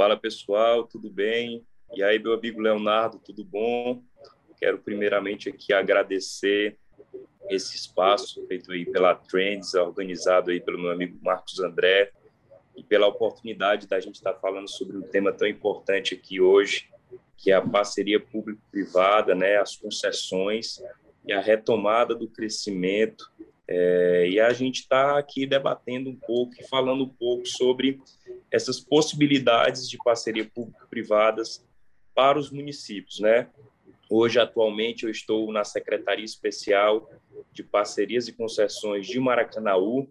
Fala pessoal, tudo bem? E aí, meu amigo Leonardo, tudo bom? Quero primeiramente aqui agradecer esse espaço feito aí pela Trends, organizado aí pelo meu amigo Marcos André, e pela oportunidade da gente estar falando sobre um tema tão importante aqui hoje, que é a parceria público-privada, né, as concessões e a retomada do crescimento. É, e a gente está aqui debatendo um pouco e falando um pouco sobre essas possibilidades de parceria público-privadas para os municípios, né? Hoje, atualmente, eu estou na Secretaria Especial de Parcerias e Concessões de Maracanaú,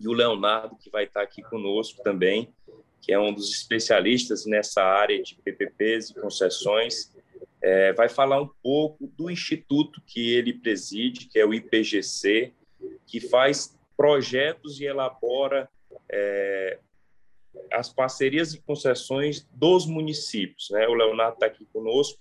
e o Leonardo, que vai estar aqui conosco também, que é um dos especialistas nessa área de PPPs e concessões, é, vai falar um pouco do instituto que ele preside, que é o IPGC, que faz projetos e elabora é, as parcerias e concessões dos municípios. Né? O Leonardo está aqui conosco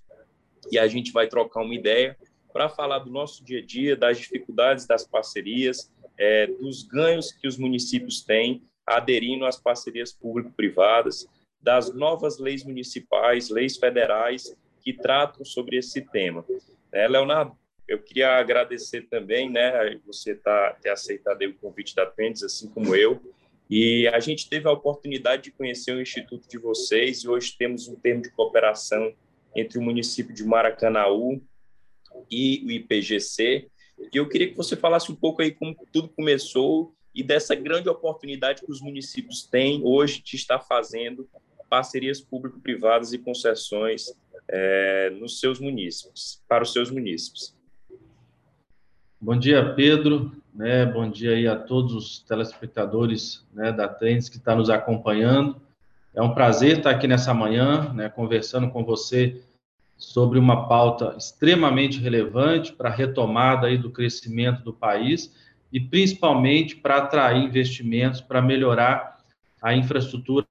e a gente vai trocar uma ideia para falar do nosso dia a dia, das dificuldades das parcerias, é, dos ganhos que os municípios têm aderindo às parcerias público-privadas, das novas leis municipais, leis federais que tratam sobre esse tema. É, Leonardo, eu queria agradecer também, né, você tá, ter aceitado o convite da Pendes, assim como eu, e a gente teve a oportunidade de conhecer o instituto de vocês e hoje temos um termo de cooperação entre o município de Maracanaú e o IPGC. E eu queria que você falasse um pouco aí como tudo começou e dessa grande oportunidade que os municípios têm hoje de estar fazendo parcerias público-privadas e concessões é, nos seus municípios, para os seus municípios. Bom dia, Pedro. Né, bom dia aí a todos os telespectadores né, da Trends que estão tá nos acompanhando. É um prazer estar aqui nessa manhã, né, conversando com você sobre uma pauta extremamente relevante para a retomada aí do crescimento do país e principalmente para atrair investimentos para melhorar a infraestrutura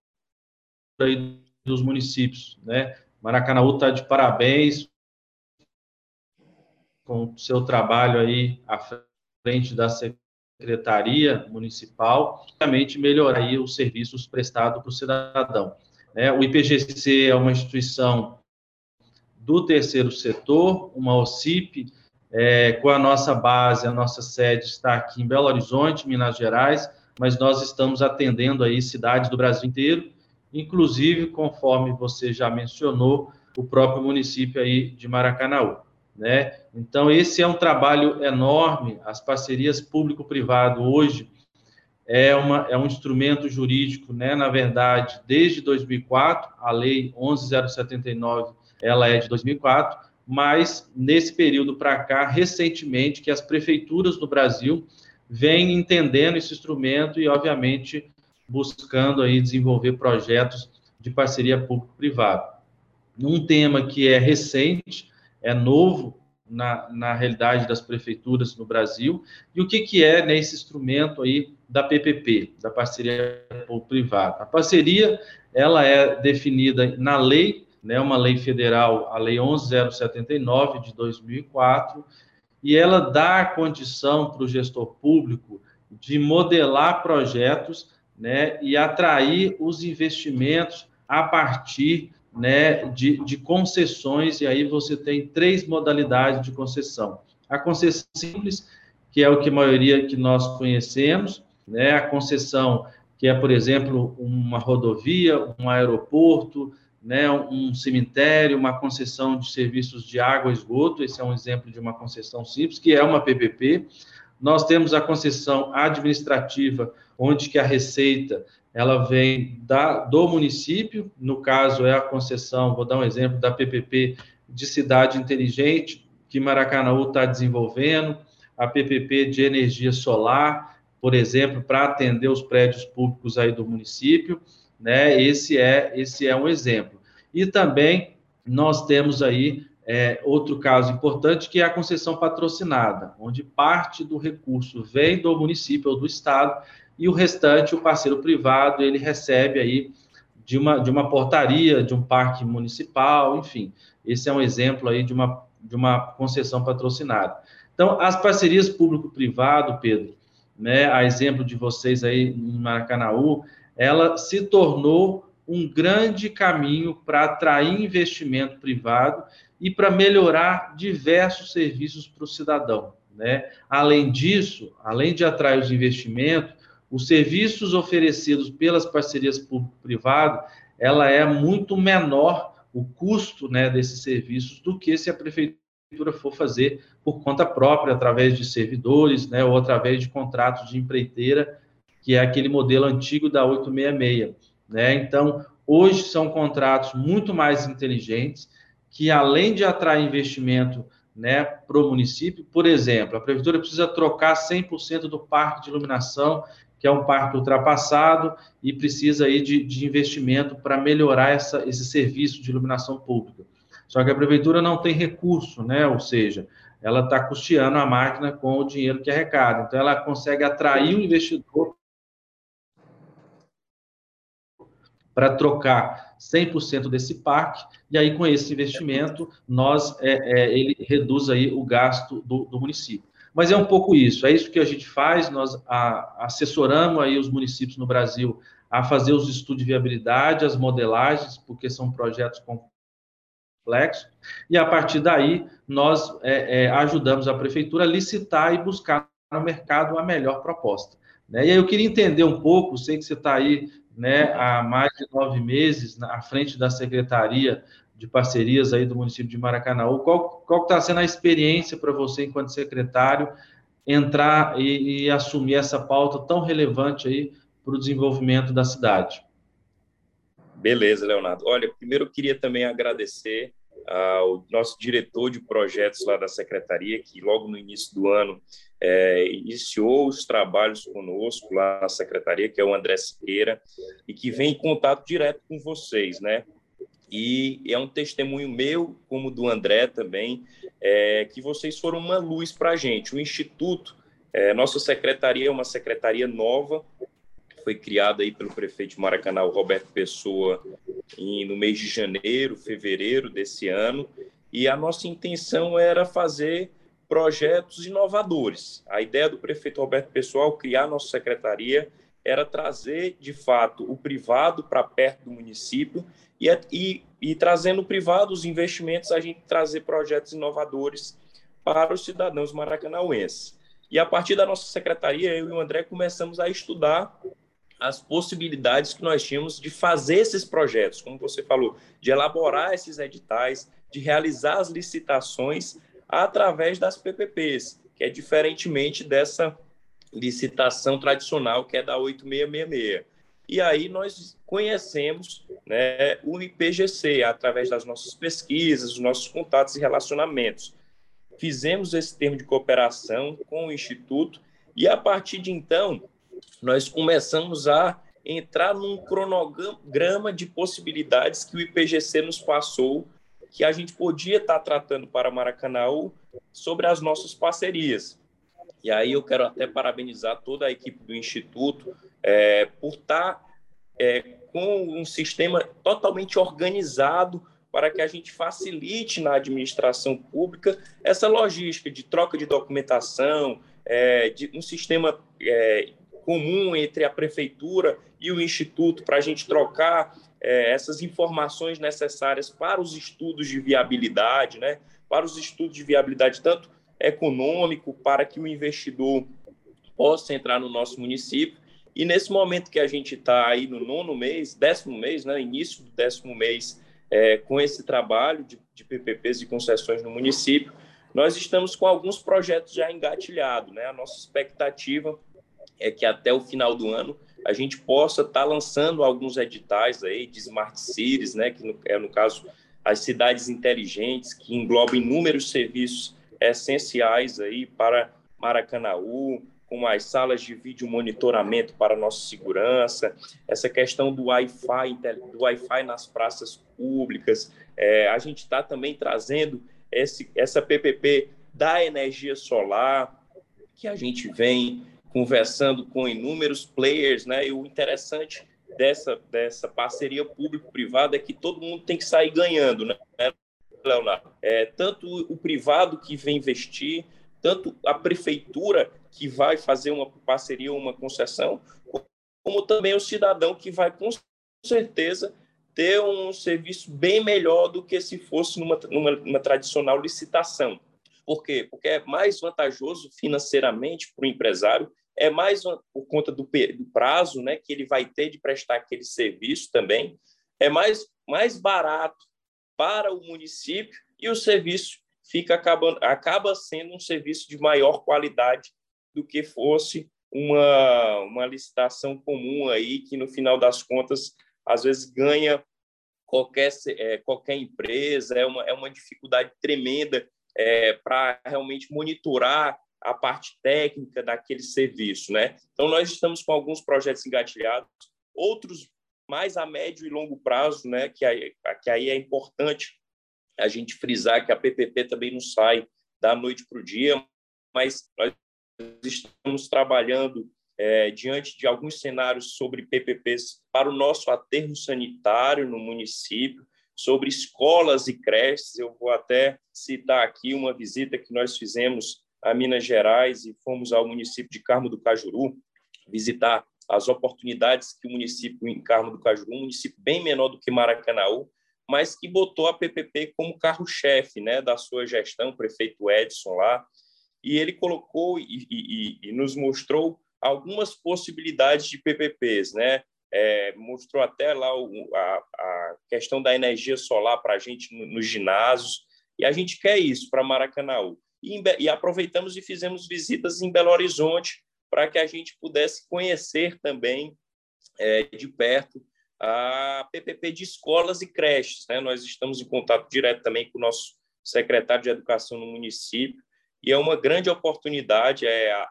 dos municípios, né? Maracanaú está de parabéns com o seu trabalho aí à frente da Secretaria Municipal, justamente melhorar os serviços prestados para o cidadão. É, o IPGC é uma instituição do terceiro setor, uma OCIP, é, com a nossa base, a nossa sede está aqui em Belo Horizonte, Minas Gerais, mas nós estamos atendendo aí cidades do Brasil inteiro, inclusive, conforme você já mencionou, o próprio município aí de Maracanaú. Né? Então, esse é um trabalho enorme, as parcerias público-privado hoje é, uma, é um instrumento jurídico, né? na verdade, desde 2004, a Lei 11.079, ela é de 2004, mas nesse período para cá, recentemente, que as prefeituras do Brasil vêm entendendo esse instrumento e, obviamente, buscando aí desenvolver projetos de parceria público-privado. Um tema que é recente, é novo na, na realidade das prefeituras no Brasil. E o que, que é nesse instrumento aí da PPP, da parceria público-privada? A parceria, ela é definida na lei, né, uma lei federal, a Lei 11079 de 2004, e ela dá a condição para o gestor público de modelar projetos né, e atrair os investimentos a partir né, de, de concessões, e aí você tem três modalidades de concessão. A concessão simples, que é o que a maioria que nós conhecemos, né, a concessão que é, por exemplo, uma rodovia, um aeroporto, né, um cemitério, uma concessão de serviços de água e esgoto, esse é um exemplo de uma concessão simples, que é uma PPP. Nós temos a concessão administrativa, onde que a Receita ela vem da, do município, no caso é a concessão, vou dar um exemplo da PPP de cidade inteligente, que Maracanaú está desenvolvendo, a PPP de energia solar, por exemplo, para atender os prédios públicos aí do município, né? Esse é esse é um exemplo. E também nós temos aí é, outro caso importante que é a concessão patrocinada, onde parte do recurso vem do município ou do estado e o restante, o parceiro privado, ele recebe aí de uma, de uma portaria, de um parque municipal, enfim. Esse é um exemplo aí de uma, de uma concessão patrocinada. Então, as parcerias público-privado, Pedro, né, a exemplo de vocês aí em Maracanaú, ela se tornou um grande caminho para atrair investimento privado e para melhorar diversos serviços para o cidadão. Né? Além disso, além de atrair os investimentos, os serviços oferecidos pelas parcerias público-privado, ela é muito menor o custo né, desses serviços do que se a prefeitura for fazer por conta própria, através de servidores, né, ou através de contratos de empreiteira, que é aquele modelo antigo da 866. Né? Então, hoje são contratos muito mais inteligentes, que além de atrair investimento né, para o município, por exemplo, a prefeitura precisa trocar 100% do parque de iluminação, que é um parque ultrapassado e precisa aí de, de investimento para melhorar essa, esse serviço de iluminação pública. Só que a prefeitura não tem recurso, né? Ou seja, ela está custeando a máquina com o dinheiro que arrecada. Então, ela consegue atrair o investidor para trocar 100% desse parque, e aí com esse investimento, nós é, é, ele reduz aí o gasto do, do, município. Mas é um pouco isso, é isso que a gente faz, nós a, assessoramos aí os municípios no Brasil a fazer os estudos de viabilidade, as modelagens, porque são projetos complexos, e a partir daí nós é, é ajudamos a prefeitura a licitar e buscar no mercado a melhor proposta. Né? E aí eu queria entender um pouco, sei que você está aí né, há mais de nove meses à frente da Secretaria de Parcerias aí do município de Maracanã. Qual está sendo a experiência para você, enquanto secretário, entrar e, e, assumir essa pauta tão relevante aí para o desenvolvimento da cidade? Beleza, Leonardo. Olha, primeiro eu queria também agradecer ao nosso diretor de projetos lá da secretaria, que logo no início do ano é, iniciou os trabalhos conosco lá na secretaria, que é o André Siqueira, e que vem em contato direto com vocês, né? E é um testemunho meu, como do André também, é, que vocês foram uma luz para a gente. O Instituto, é, nossa secretaria é uma secretaria nova, foi criada aí pelo prefeito de Maracanã, Roberto Pessoa, em, no mês de janeiro, fevereiro desse ano, e a nossa intenção era fazer projetos inovadores. A ideia do prefeito Roberto Pessoa, ao criar nossa secretaria, era trazer, de fato, o privado para perto do município e, e, e trazendo o privado, os investimentos, a gente trazer projetos inovadores para os cidadãos maracanauenses. E a partir da nossa secretaria, eu e o André começamos a estudar as possibilidades que nós tínhamos de fazer esses projetos, como você falou, de elaborar esses editais, de realizar as licitações através das PPPs, que é diferentemente dessa licitação tradicional que é da 8666. E aí nós conhecemos né, o IPGC através das nossas pesquisas, os nossos contatos e relacionamentos. Fizemos esse termo de cooperação com o Instituto e a partir de então nós começamos a entrar num cronograma de possibilidades que o IPGC nos passou, que a gente podia estar tratando para Maracanã sobre as nossas parcerias. E aí eu quero até parabenizar toda a equipe do Instituto é, por estar é, com um sistema totalmente organizado para que a gente facilite na administração pública essa logística de troca de documentação, é, de um sistema é, comum entre a prefeitura e o instituto para a gente trocar é, essas informações necessárias para os estudos de viabilidade, né? Para os estudos de viabilidade tanto econômico para que o investidor possa entrar no nosso município. E nesse momento que a gente está aí no nono mês, décimo mês, né, início do décimo mês, é, com esse trabalho de, de PPPs e concessões no município, nós estamos com alguns projetos já engatilhados. Né? A nossa expectativa é que até o final do ano a gente possa estar tá lançando alguns editais aí de smart cities, né, que no, é no caso as cidades inteligentes que englobam inúmeros serviços essenciais aí para Maracanaú, como as salas de vídeo monitoramento para nossa segurança, essa questão do Wi-Fi, do Wi-Fi nas praças públicas. É, a gente está também trazendo esse, essa PPP da energia solar, que a gente vem conversando com inúmeros players, né? E o interessante dessa, dessa parceria público-privada é que todo mundo tem que sair ganhando, né, Leonardo? É, tanto o privado que vem investir, tanto a prefeitura que vai fazer uma parceria, uma concessão, como também o cidadão que vai, com certeza, ter um serviço bem melhor do que se fosse numa, numa, numa tradicional licitação. Por quê? Porque é mais vantajoso financeiramente para o empresário, é mais por conta do, do prazo né, que ele vai ter de prestar aquele serviço também, é mais, mais barato para o município e o serviço fica acabando, acaba sendo um serviço de maior qualidade do que fosse uma, uma licitação comum aí, que no final das contas, às vezes ganha qualquer, é, qualquer empresa, é uma, é uma dificuldade tremenda é, para realmente monitorar a parte técnica daquele serviço, né? Então, nós estamos com alguns projetos engatilhados, outros mais a médio e longo prazo, né? Que aí, que aí é importante a gente frisar que a PPP também não sai da noite para o dia, mas nós estamos trabalhando é, diante de alguns cenários sobre PPPs para o nosso aterro sanitário no município, sobre escolas e creches. Eu vou até citar aqui uma visita que nós fizemos a Minas Gerais e fomos ao município de Carmo do Cajuru visitar as oportunidades que o município em Carmo do Cajuru, um município bem menor do que Maracanaú, mas que botou a PPP como carro-chefe né, da sua gestão, o prefeito Edson lá, e ele colocou e, e, e nos mostrou algumas possibilidades de PPPs, né? É, mostrou até lá o, a, a, questão da energia solar para a gente nos no ginásios, e a gente quer isso para Maracanã. E, e, aproveitamos e fizemos visitas em Belo Horizonte para que a gente pudesse conhecer também é, de perto a PPP de escolas e creches. Né? Nós estamos em contato direto também com o nosso secretário de Educação no município, e é uma grande oportunidade é a,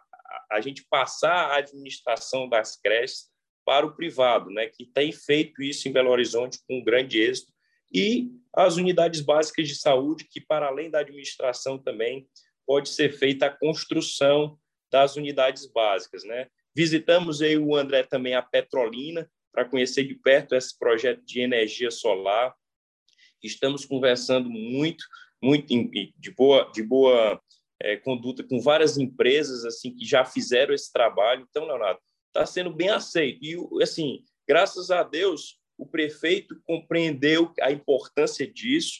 a gente passar a administração das creches para o privado, né, que tem feito isso em Belo Horizonte com grande êxito, e as unidades básicas de saúde, que para além da administração também pode ser feita a construção das unidades básicas, né? Visitamos aí o André também a Petrolina, para conhecer de perto esse projeto de energia solar. Estamos conversando muito, muito de boa, de boa é, conduta com várias empresas assim que já fizeram esse trabalho. Então, Leonardo, está sendo bem aceito. E, assim, graças a Deus, o prefeito compreendeu a importância disso.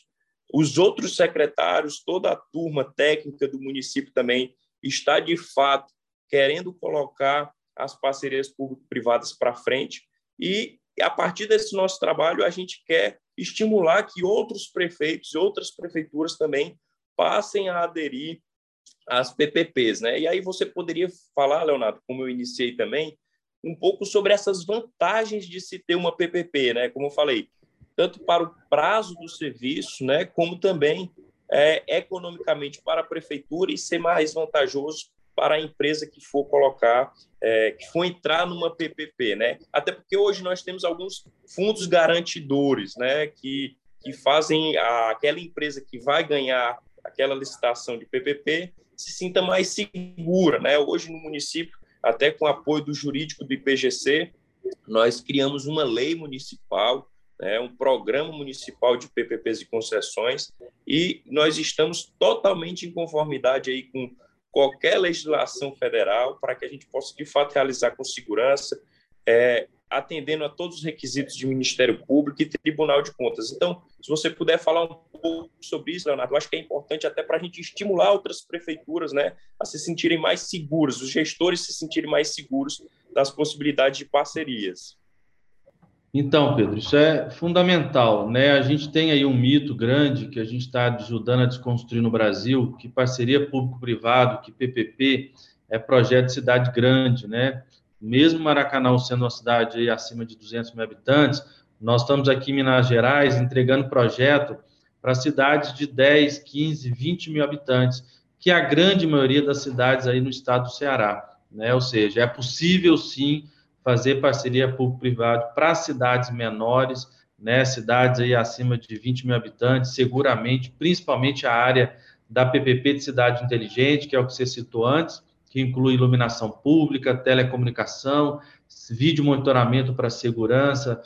Os outros secretários, toda a turma técnica do município também está, de fato, querendo colocar as parcerias público-privadas para frente. E a partir desse nosso trabalho, a gente quer estimular que outros prefeitos e outras prefeituras também passem a aderir às PPPs. Né? E aí você poderia falar, Leonardo, como eu iniciei também, um pouco sobre essas vantagens de se ter uma PPP, né? como eu falei, tanto para o prazo do serviço, né? como também é, economicamente para a prefeitura e ser mais vantajoso para a empresa que for colocar, é, que for entrar numa PPP, né? Até porque hoje nós temos alguns fundos garantidores, né? Que, que fazem a, aquela empresa que vai ganhar aquela licitação de PPP se sinta mais segura, né? Hoje no município, até com apoio do jurídico do IPGC, nós criamos uma lei municipal, né, um programa municipal de PPPs e concessões, e nós estamos totalmente em conformidade aí com qualquer legislação federal para que a gente possa, de fato, realizar com segurança, é, atendendo a todos os requisitos de Ministério Público e Tribunal de Contas. Então, se você puder falar um pouco sobre isso, Leonardo, eu acho que é importante até para a gente estimular outras prefeituras né, a se sentirem mais seguras, os gestores se sentirem mais seguros das possibilidades de parcerias. Então, Pedro, isso é fundamental, né? A gente tem aí um mito grande que a gente está ajudando a desconstruir no Brasil, que parceria público-privado, que PPP é projeto de cidade grande, né? Mesmo Maracanã sendo uma cidade acima de 200 mil habitantes, nós estamos aqui em Minas Gerais entregando projeto para cidades de 10, 15, 20 mil habitantes, que é a grande maioria das cidades aí no estado do Ceará, né? Ou seja, é possível sim fazer parceria público-privado para cidades menores, né, cidades aí acima de 20 mil habitantes, seguramente, principalmente a área da PPP de cidade inteligente, que é o que você citou antes, que inclui iluminação pública, telecomunicação, vídeo monitoramento para segurança,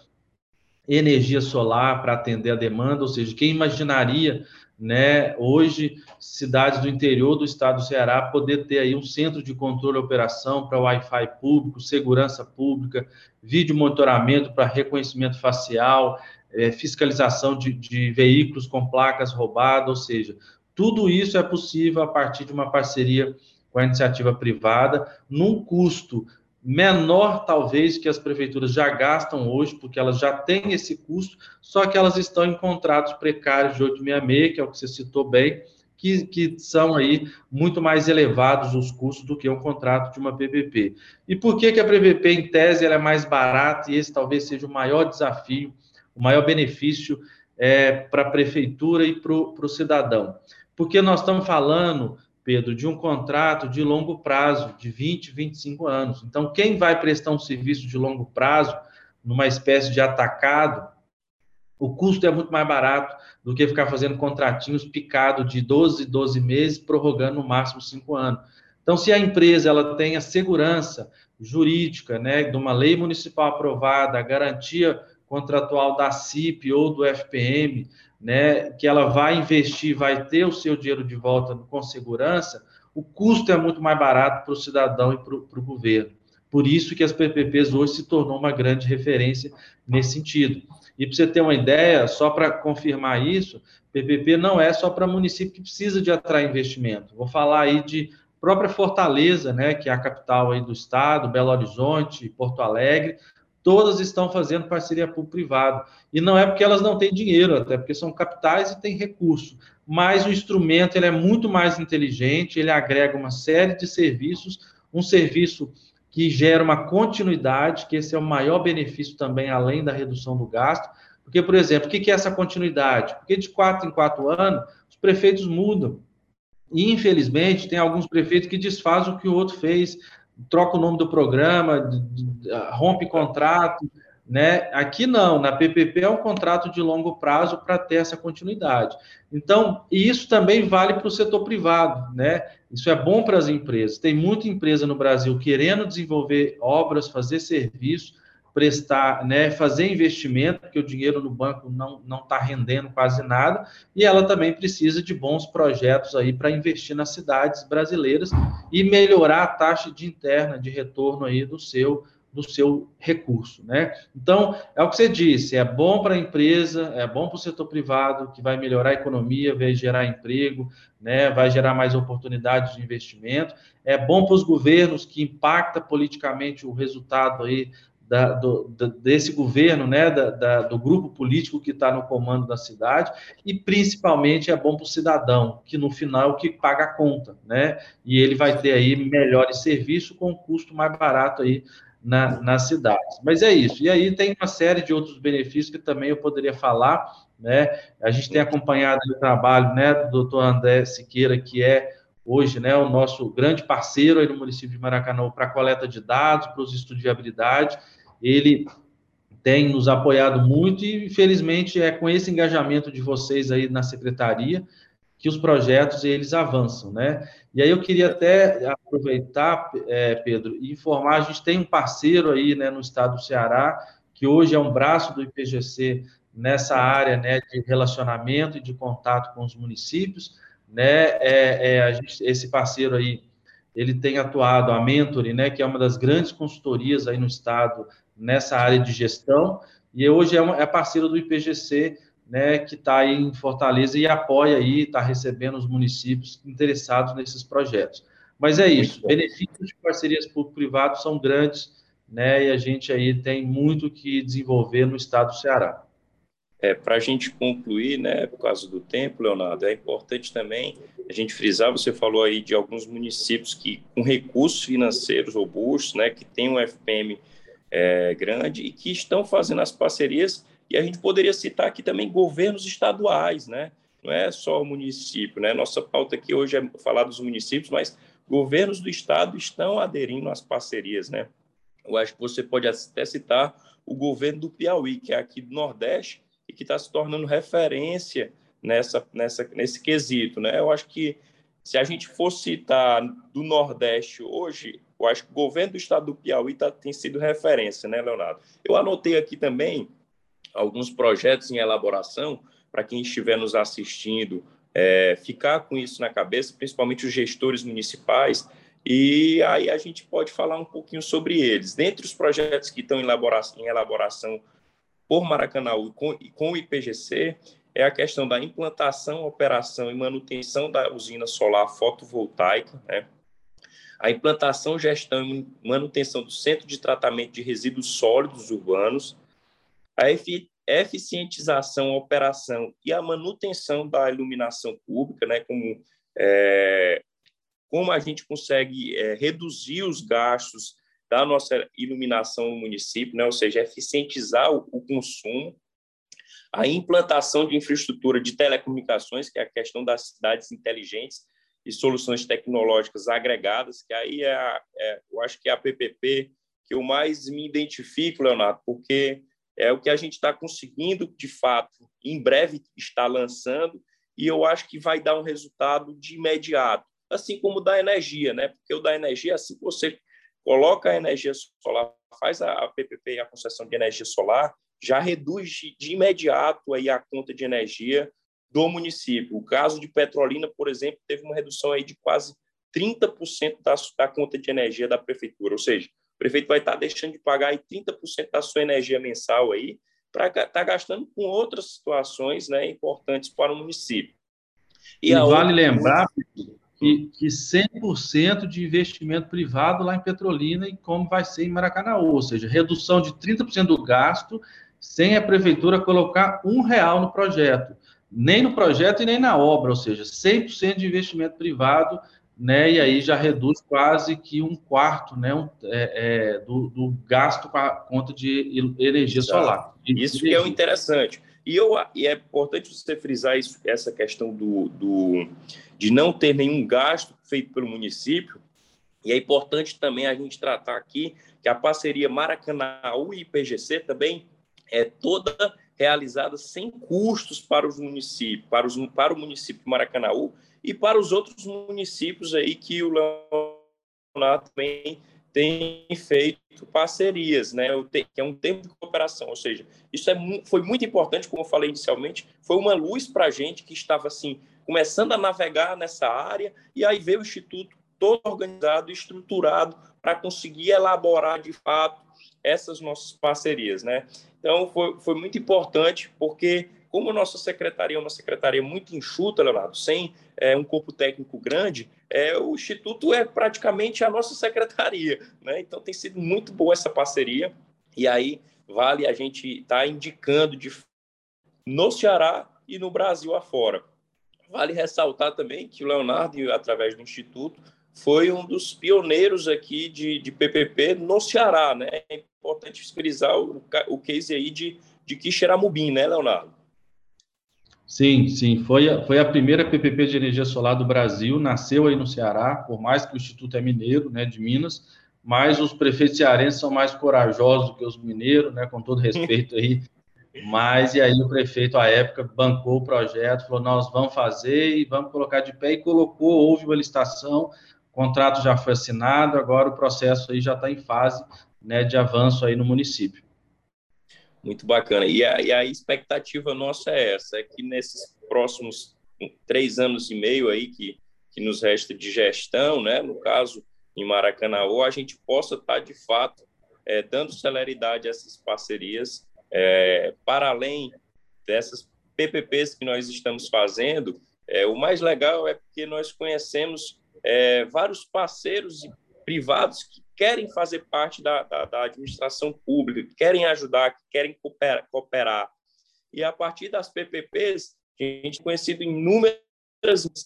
energia solar para atender a demanda, ou seja, quem imaginaria né, hoje, cidades do interior do estado do Ceará poder ter aí um centro de controle e operação para Wi-Fi público, segurança pública, vídeo monitoramento para reconhecimento facial, é, fiscalização de, de veículos com placas roubadas, ou seja, tudo isso é possível a partir de uma parceria com a iniciativa privada, num custo menor, talvez, que as prefeituras já gastam hoje, porque elas já têm esse custo, só que elas estão em contratos precários de 866, que é o que você citou bem, que, que são aí muito mais elevados os custos do que um contrato de uma PPP. E por que, que a PPP, em tese, é mais barata e esse talvez seja o maior desafio, o maior benefício é, para a prefeitura e para o cidadão? Porque nós estamos falando Pedro, de um contrato de longo prazo, de 20, 25 anos. Então, quem vai prestar um serviço de longo prazo, numa espécie de atacado, o custo é muito mais barato do que ficar fazendo contratinhos picado de 12, 12 meses, prorrogando no máximo 5 anos. Então, se a empresa ela tem a segurança jurídica né, de uma lei municipal aprovada, a garantia contratual da CIP ou do FPM, né, que ela vai investir, vai ter o seu dinheiro de volta com segurança, o custo é muito mais barato para o cidadão e para o governo. Por isso que as PPPs hoje se tornou uma grande referência nesse sentido. E para você ter uma ideia, só para confirmar isso, PPP não é só para município que precisa de atrair investimento. Vou falar aí de própria Fortaleza, né, que é a capital aí do estado, Belo Horizonte, Porto Alegre, todas estão fazendo parceria público-privado. E não é porque elas não têm dinheiro, até porque são capitais e têm recurso. Mas o instrumento ele é muito mais inteligente, ele agrega uma série de serviços, um serviço que gera uma continuidade, que esse é o maior benefício também, além da redução do gasto. Porque, por exemplo, o que é essa continuidade? Porque de quatro em quatro anos, os prefeitos mudam. E, infelizmente, tem alguns prefeitos que desfazem o que o outro fez troca o nome do programa, rompe contrato, né? Aqui não, na PPP é um contrato de longo prazo para ter essa continuidade. Então, e isso também vale para o setor privado, né? Isso é bom para as empresas. Tem muita empresa no Brasil querendo desenvolver obras, fazer serviço, prestar, né, fazer investimento, porque o dinheiro no banco não está rendendo quase nada, e ela também precisa de bons projetos aí para investir nas cidades brasileiras e melhorar a taxa de interna de retorno aí do seu do seu recurso, né? Então, é o que você disse, é bom para a empresa, é bom para o setor privado, que vai melhorar a economia, vai gerar emprego, né? Vai gerar mais oportunidades de investimento, é bom para os governos, que impacta politicamente o resultado aí da, do, desse governo, né, da, da, do grupo político que está no comando da cidade, e principalmente é bom para o cidadão, que no final é o que paga a conta, né, e ele vai ter aí melhores serviços com um custo mais barato aí na, nas cidades. Mas é isso, e aí tem uma série de outros benefícios que também eu poderia falar, né, a gente tem acompanhado o trabalho, né, do doutor André Siqueira, que é hoje, né, o nosso grande parceiro aí no município de Maracanã para coleta de dados, para os estudos de viabilidade, ele tem nos apoiado muito e, infelizmente, é com esse engajamento de vocês aí na secretaria que os projetos eles avançam, né? E aí eu queria até aproveitar, é, Pedro, e informar, a gente tem um parceiro aí, né, no estado do Ceará, que hoje é um braço do IPGC nessa área, né, de relacionamento e de contato com os municípios, né? É, é gente, esse parceiro aí, ele tem atuado, a Mentoring, né, que é uma das grandes consultorias aí no estado nessa área de gestão, e hoje é, uma, é parceiro do IPGC, né, que está aí em Fortaleza e apoia aí, está recebendo os municípios interessados nesses projetos. Mas é isso, benefícios de parcerias público-privado são grandes, né, e a gente aí tem muito que desenvolver no estado do Ceará. É, Para a gente concluir, né, por causa do tempo, Leonardo, é importante também a gente frisar, você falou aí de alguns municípios que, com recursos financeiros robustos, né, que tem um FPM é, grande e que estão fazendo as parcerias, e a gente poderia citar aqui também governos estaduais, né? Não é só o município, né? Nossa pauta aqui hoje é falar dos municípios, mas governos do estado estão aderindo às parcerias, né? Eu acho que você pode até citar o governo do Piauí, que é aqui do Nordeste e que está se tornando referência nessa, nessa, nesse quesito, né? Eu acho que se a gente for citar do Nordeste hoje, eu acho que o governo do estado do Piauí tá, tem sido referência, né, Leonardo? Eu anotei aqui também alguns projetos em elaboração para quem estiver nos assistindo é, ficar com isso na cabeça, principalmente os gestores municipais, e aí a gente pode falar um pouquinho sobre eles. Dentre os projetos que estão em elaboração, em elaboração por Maracanãú e com, e com o IPGC é a questão da implantação, operação e manutenção da usina solar fotovoltaica, né? a implantação, gestão e manutenção do Centro de Tratamento de Resíduos Sólidos Urbanos, a efi eficientização, a operação e a manutenção da iluminação pública, né, como, é, como a gente consegue é, reduzir os gastos da nossa iluminação no município, né, ou seja, eficientizar o, o consumo, a implantação de infraestrutura de telecomunicações, que é a questão das cidades inteligentes, e soluções tecnológicas agregadas, que aí é, é, eu acho que é a PPP que eu mais me identifico, Leonardo, porque é o que a gente está conseguindo, de fato, em breve está lançando, e eu acho que vai dar um resultado de imediato, assim como da energia, né? Porque o da energia, assim que você coloca a energia solar, faz a, PPP, a concessão de energia solar, já reduz de, de imediato aí a conta de energia do município. O caso de Petrolina, por exemplo, teve uma redução aí de quase 30% da, da conta de energia da prefeitura, ou seja, o prefeito vai estar deixando de pagar aí 30% da sua energia mensal aí para estar tá gastando com outras situações né, importantes para o município. E, e vale outra... lembrar que, que 100% de investimento privado lá em Petrolina e como vai ser em Maracanã, ou seja, redução de 30% do gasto sem a prefeitura colocar um real no projeto nem no projeto e nem na obra, ou seja, 100% de investimento privado, né, e aí já reduz quase que um quarto né, um, é, é, do, do, gasto com a conta de energia solar. Isso que é o interessante. E, eu, e é importante você frisar isso, essa questão do, do, de não ter nenhum gasto feito pelo município, e é importante também a gente tratar aqui que a parceria Maracanã e IPGC também é toda realizada sem custos para os municípios, para, os, para o município de Maracanaú e para os outros municípios aí que o Leonardo também tem feito parcerias, né? Que é um tempo de cooperação, ou seja, isso é, foi muito importante, como eu falei inicialmente, foi uma luz para a gente que estava assim começando a navegar nessa área e aí veio o instituto todo organizado, estruturado para conseguir elaborar de fato essas nossas parcerias, né? Então, foi, foi muito importante, porque como nossa secretaria é uma secretaria muito enxuta, Leonardo, sem é, um corpo técnico grande, é, o Instituto é praticamente a nossa secretaria, né? Então, tem sido muito boa essa parceria, e aí vale a gente estar tá indicando de, no Ceará e no Brasil afora. Vale ressaltar também que o Leonardo, através do Instituto, foi um dos pioneiros aqui de, de PPP no Ceará, né? É importante frisar o, o case aí de, de Quixeramobim, né, Leonardo? Sim, sim, foi a, foi a primeira PPP de energia solar do Brasil, nasceu aí no Ceará, por mais que o Instituto é mineiro, né, de Minas, mas os prefeitos cearenses são mais corajosos do que os mineiros, né, com todo respeito aí, mas e aí o prefeito à época bancou o projeto, falou nós vamos fazer e vamos colocar de pé e colocou, houve uma licitação, o contrato já foi assinado, agora o processo aí já está em fase né, de avanço aí no município. Muito bacana. E a, e a expectativa nossa é essa, é que nesses próximos três anos e meio aí que, que nos resta de gestão, né, no caso em Maracanã, a gente possa estar tá, de fato é, dando celeridade a essas parcerias, é, para além dessas PPPs que nós estamos fazendo, é, o mais legal é porque nós conhecemos vários parceiros privados que querem fazer parte da, da, da, administração pública, que querem ajudar, que querem cooperar, cooperar. E a partir das PPPs, a gente tem conhecido inúmeras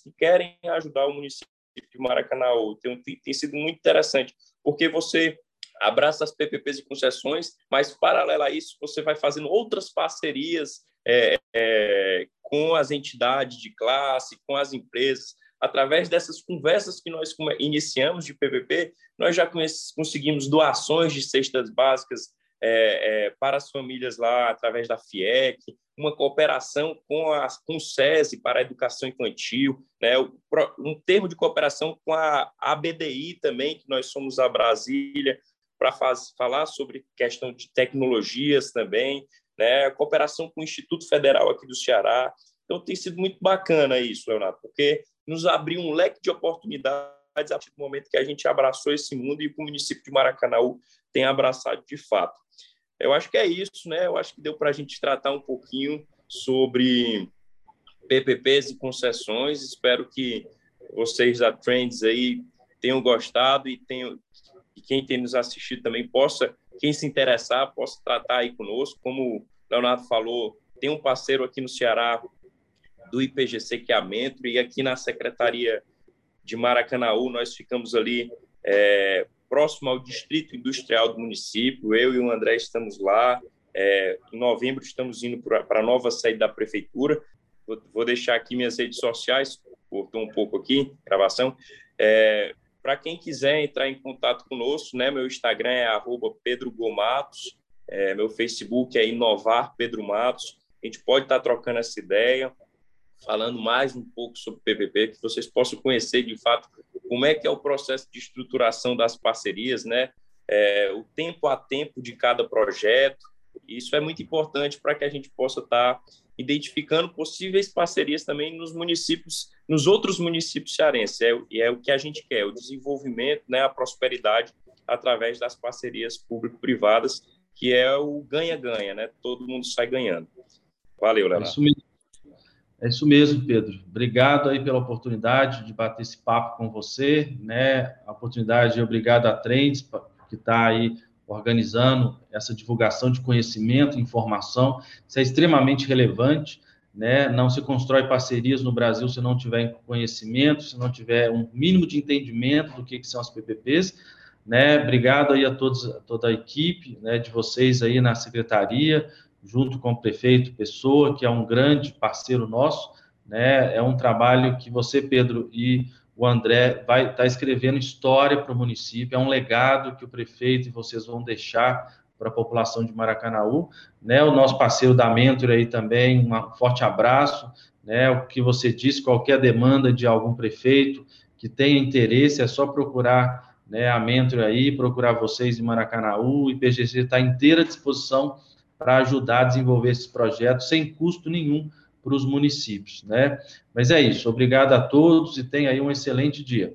que querem ajudar o município de Maracanã. Tem, tem, tem sido muito interessante, porque você abraça as PPPs e concessões, mas, paralelo a isso, você vai fazendo outras parcerias é, é, com as entidades de classe, com as empresas, através dessas conversas que nós iniciamos de PPP, nós já conseguimos doações de cestas básicas é, é, para as famílias lá, através da FIEC, uma cooperação com, a, com o SESI para a educação infantil, né, um termo de cooperação com a ABDI também, que nós somos a Brasília, para falar sobre questão de tecnologias também, né, cooperação com o Instituto Federal aqui do Ceará. Então, tem sido muito bacana isso, Leonardo, porque nos abriu um leque de oportunidades a partir do momento que a gente abraçou esse mundo e o município de Maracanaú tem abraçado de fato. eu acho que é isso, né? Eu acho que deu para a gente tratar um pouquinho sobre PPPs e concessões. Espero que vocês da Trends aí tenham gostado e tenham e quem tem nos assistido também possa, quem se interessar, possa tratar aí conosco. Como o Leonardo falou, tem um parceiro aqui no Ceará do IPGC, que é a Mentro, e aqui na Secretaria de Maracanaú, nós ficamos ali é, próximo ao Distrito Industrial do município. Eu e o André estamos lá. É, em novembro estamos indo para a nova sede da prefeitura. Vou, vou, deixar aqui minhas redes sociais, cortou um pouco aqui, gravação. É, para quem quiser entrar em contato conosco, né, meu Instagram é arroba Pedro Gomatos, é, meu Facebook é Inovar Pedro Matos. A gente pode estar tá trocando essa ideia, falando mais um pouco sobre PPP, que vocês possam conhecer de fato como é que é o processo de estruturação das parcerias, né? É, o tempo a tempo de cada projeto. Isso é muito importante para que a gente possa estar tá identificando possíveis parcerias também nos municípios, nos outros municípios cearenses. É, e é o que a gente quer, o desenvolvimento, né, a prosperidade através das parcerias público-privadas, que é o ganha-ganha, né? Todo mundo sai ganhando. Valeu, Leonardo. Isso mesmo. É isso mesmo, Pedro. Obrigado aí pela oportunidade de bater esse papo com você, né? A oportunidade, obrigado a Trends, que está aí organizando essa divulgação de conhecimento, informação. Isso é extremamente relevante, né? Não se constrói parcerias no Brasil se não tiver conhecimento, se não tiver um mínimo de entendimento do que, que são as PPPs, né? Obrigado aí a todos, a toda a equipe, né, de vocês aí na secretaria, junto com o prefeito Pessoa, que é um grande parceiro nosso, né? É um trabalho que você, Pedro, e o André vai estar tá escrevendo história para o município, é um legado que o prefeito e vocês vão deixar para a população de Maracanaú, né? O nosso parceiro da Mentor aí também, um forte abraço, né? O que você disse, qualquer demanda de algum prefeito que tenha interesse, é só procurar né, a Mentor aí, procurar vocês em Maracanaú, o IPGC está inteira disposição para ajudar a desenvolver esses projetos sem custo nenhum para os municípios, né? Mas é isso. Obrigado a todos e tenha aí um excelente dia.